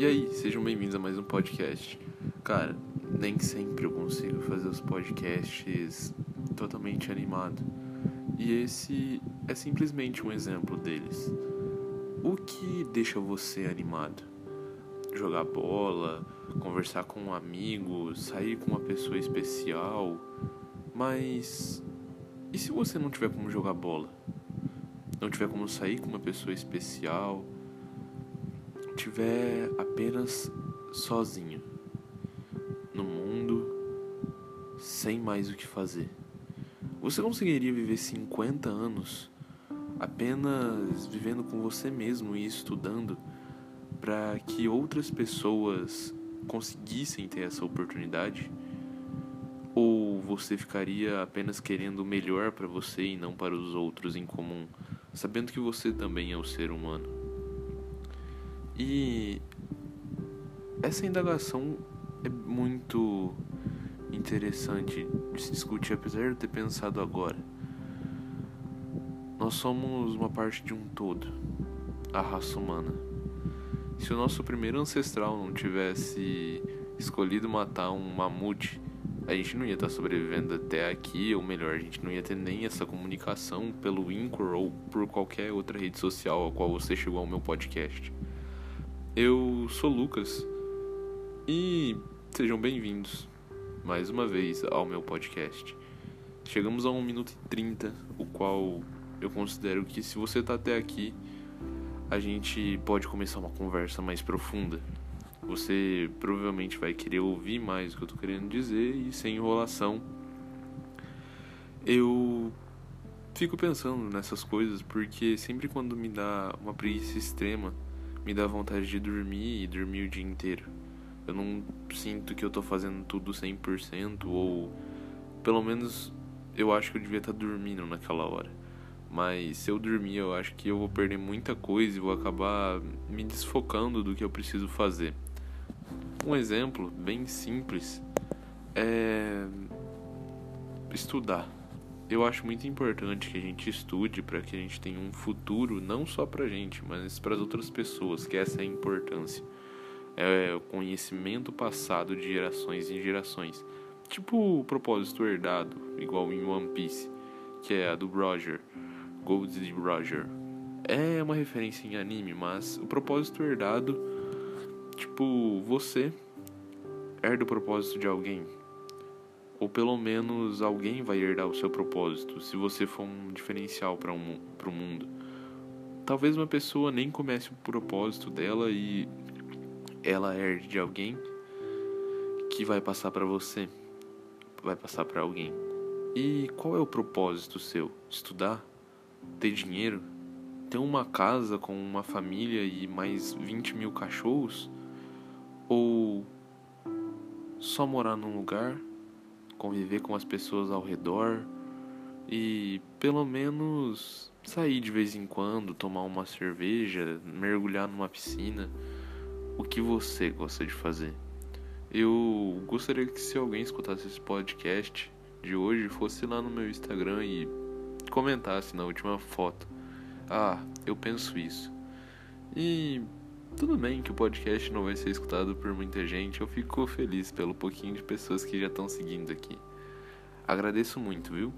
E aí, sejam bem-vindos a mais um podcast. Cara, nem sempre eu consigo fazer os podcasts totalmente animado. E esse é simplesmente um exemplo deles. O que deixa você animado? Jogar bola, conversar com um amigo, sair com uma pessoa especial. Mas e se você não tiver como jogar bola? Não tiver como sair com uma pessoa especial? Tiver apenas sozinho no mundo, sem mais o que fazer? Você conseguiria viver 50 anos apenas vivendo com você mesmo e estudando para que outras pessoas conseguissem ter essa oportunidade? Ou você ficaria apenas querendo o melhor para você e não para os outros em comum, sabendo que você também é um ser humano? E essa indagação é muito interessante de se discutir, apesar de eu ter pensado agora. Nós somos uma parte de um todo, a raça humana. Se o nosso primeiro ancestral não tivesse escolhido matar um mamute, a gente não ia estar sobrevivendo até aqui, ou melhor, a gente não ia ter nem essa comunicação pelo Anchor ou por qualquer outra rede social a qual você chegou ao meu podcast. Eu sou Lucas e sejam bem-vindos mais uma vez ao meu podcast. Chegamos a 1 minuto e 30, o qual eu considero que se você está até aqui, a gente pode começar uma conversa mais profunda. Você provavelmente vai querer ouvir mais o que eu estou querendo dizer e sem enrolação. Eu fico pensando nessas coisas porque sempre quando me dá uma preguiça extrema, me dá vontade de dormir e dormir o dia inteiro eu não sinto que eu tô fazendo tudo 100% ou pelo menos eu acho que eu devia estar tá dormindo naquela hora. Mas se eu dormir, eu acho que eu vou perder muita coisa e vou acabar me desfocando do que eu preciso fazer. Um exemplo bem simples é estudar. Eu acho muito importante que a gente estude para que a gente tenha um futuro não só pra gente, mas para as outras pessoas, que essa é a importância é o conhecimento passado de gerações em gerações. Tipo o propósito herdado, igual em One Piece, que é a do Roger, Gold Roger. É uma referência em anime, mas o propósito herdado, tipo, você herda o propósito de alguém. Ou pelo menos alguém vai herdar o seu propósito, se você for um diferencial para um, o mundo. Talvez uma pessoa nem comece o propósito dela e ela herde de alguém que vai passar para você, vai passar para alguém. E qual é o propósito seu? Estudar? Ter dinheiro? Ter uma casa com uma família e mais 20 mil cachorros? Ou só morar num lugar, conviver com as pessoas ao redor e pelo menos sair de vez em quando, tomar uma cerveja, mergulhar numa piscina? o que você gosta de fazer. Eu gostaria que se alguém escutasse esse podcast de hoje fosse lá no meu Instagram e comentasse na última foto. Ah, eu penso isso. E tudo bem que o podcast não vai ser escutado por muita gente, eu fico feliz pelo pouquinho de pessoas que já estão seguindo aqui. Agradeço muito, viu?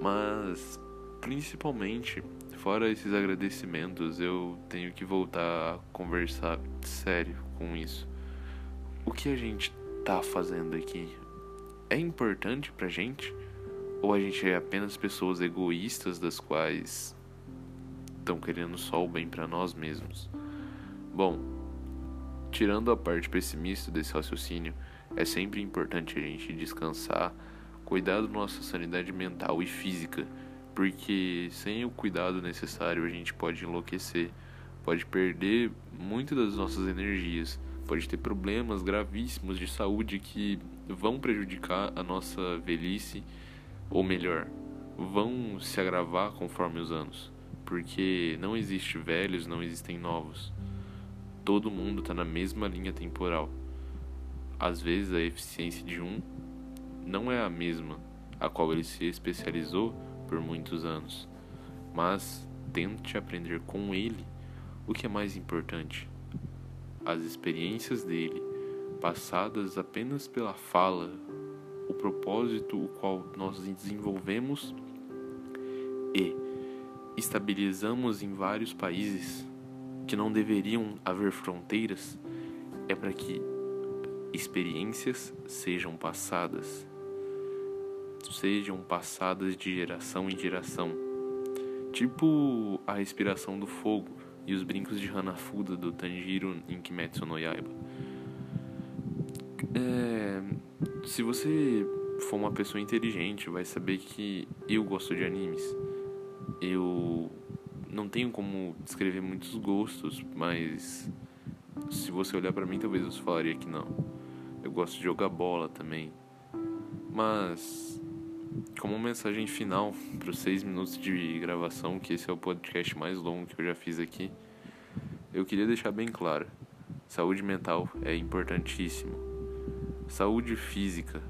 Mas principalmente fora esses agradecimentos, eu tenho que voltar a conversar sério com isso. O que a gente tá fazendo aqui é importante pra gente? Ou a gente é apenas pessoas egoístas das quais estão querendo só o bem para nós mesmos? Bom, tirando a parte pessimista desse raciocínio, é sempre importante a gente descansar, cuidar da nossa sanidade mental e física porque sem o cuidado necessário a gente pode enlouquecer, pode perder muito das nossas energias, pode ter problemas gravíssimos de saúde que vão prejudicar a nossa velhice, ou melhor, vão se agravar conforme os anos, porque não existe velhos, não existem novos. Todo mundo está na mesma linha temporal. Às vezes a eficiência de um não é a mesma a qual ele se especializou por muitos anos, mas tente aprender com ele o que é mais importante: as experiências dele, passadas apenas pela fala, o propósito o qual nós desenvolvemos e estabilizamos em vários países que não deveriam haver fronteiras, é para que experiências sejam passadas, sejam passadas de geração em geração. Tipo a respiração do fogo e os brincos de Hanafuda do Tanjiro em Kimetsu no Yaiba. É, se você for uma pessoa inteligente, vai saber que eu gosto de animes. Eu não tenho como descrever muitos gostos, mas se você olhar para mim, talvez você falaria que não. Eu gosto de jogar bola também. Mas como mensagem final para os seis minutos de gravação, que esse é o podcast mais longo que eu já fiz aqui, eu queria deixar bem claro: saúde mental é importantíssimo. Saúde física,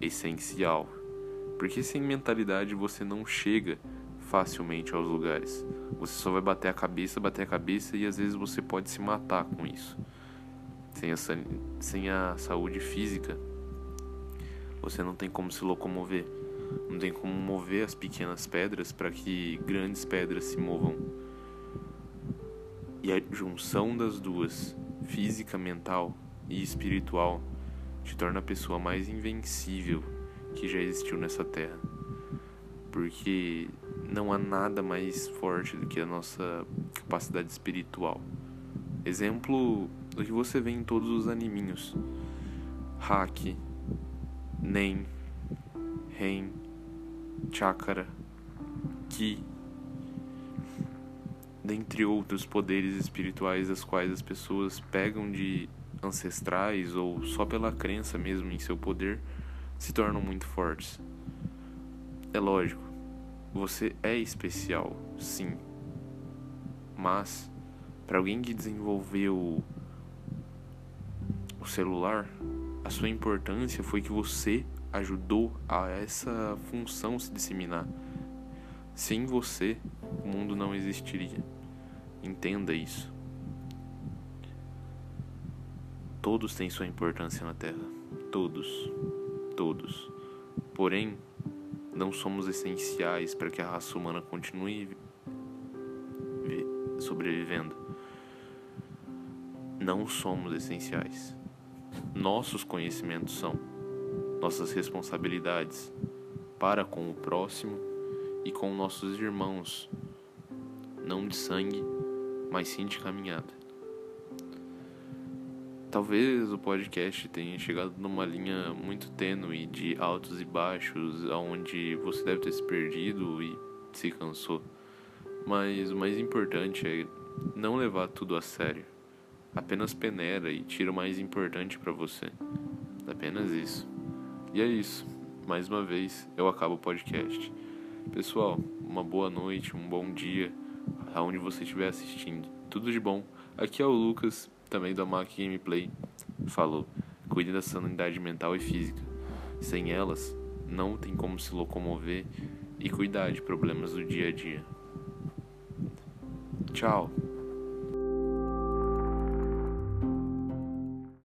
essencial. Porque sem mentalidade você não chega facilmente aos lugares. Você só vai bater a cabeça, bater a cabeça e às vezes você pode se matar com isso. Sem a, sem a saúde física, você não tem como se locomover. Não tem como mover as pequenas pedras para que grandes pedras se movam. E a junção das duas, física, mental e espiritual, te torna a pessoa mais invencível que já existiu nessa terra. Porque não há nada mais forte do que a nossa capacidade espiritual. Exemplo do que você vê em todos os animinhos: Haki, Nen, Ren, Chakra, Ki, dentre outros poderes espirituais das quais as pessoas pegam de ancestrais ou só pela crença mesmo em seu poder se tornam muito fortes. É lógico, você é especial, sim. Mas para alguém que desenvolveu o celular, a sua importância foi que você ajudou a essa função se disseminar. Sem você, o mundo não existiria. Entenda isso. Todos têm sua importância na Terra. Todos. Todos. Porém, não somos essenciais para que a raça humana continue sobrevivendo. Não somos essenciais. Nossos conhecimentos são nossas responsabilidades para com o próximo e com nossos irmãos, não de sangue, mas sim de caminhada. Talvez o podcast tenha chegado numa linha muito tênue de altos e baixos, onde você deve ter se perdido e se cansou. Mas o mais importante é não levar tudo a sério. Apenas peneira e tira o mais importante para você. Apenas isso. E é isso. Mais uma vez, eu acabo o podcast. Pessoal, uma boa noite, um bom dia, aonde você estiver assistindo. Tudo de bom. Aqui é o Lucas, também da Mac Gameplay. Falou. Cuide da sanidade mental e física. Sem elas, não tem como se locomover e cuidar de problemas do dia a dia. Tchau.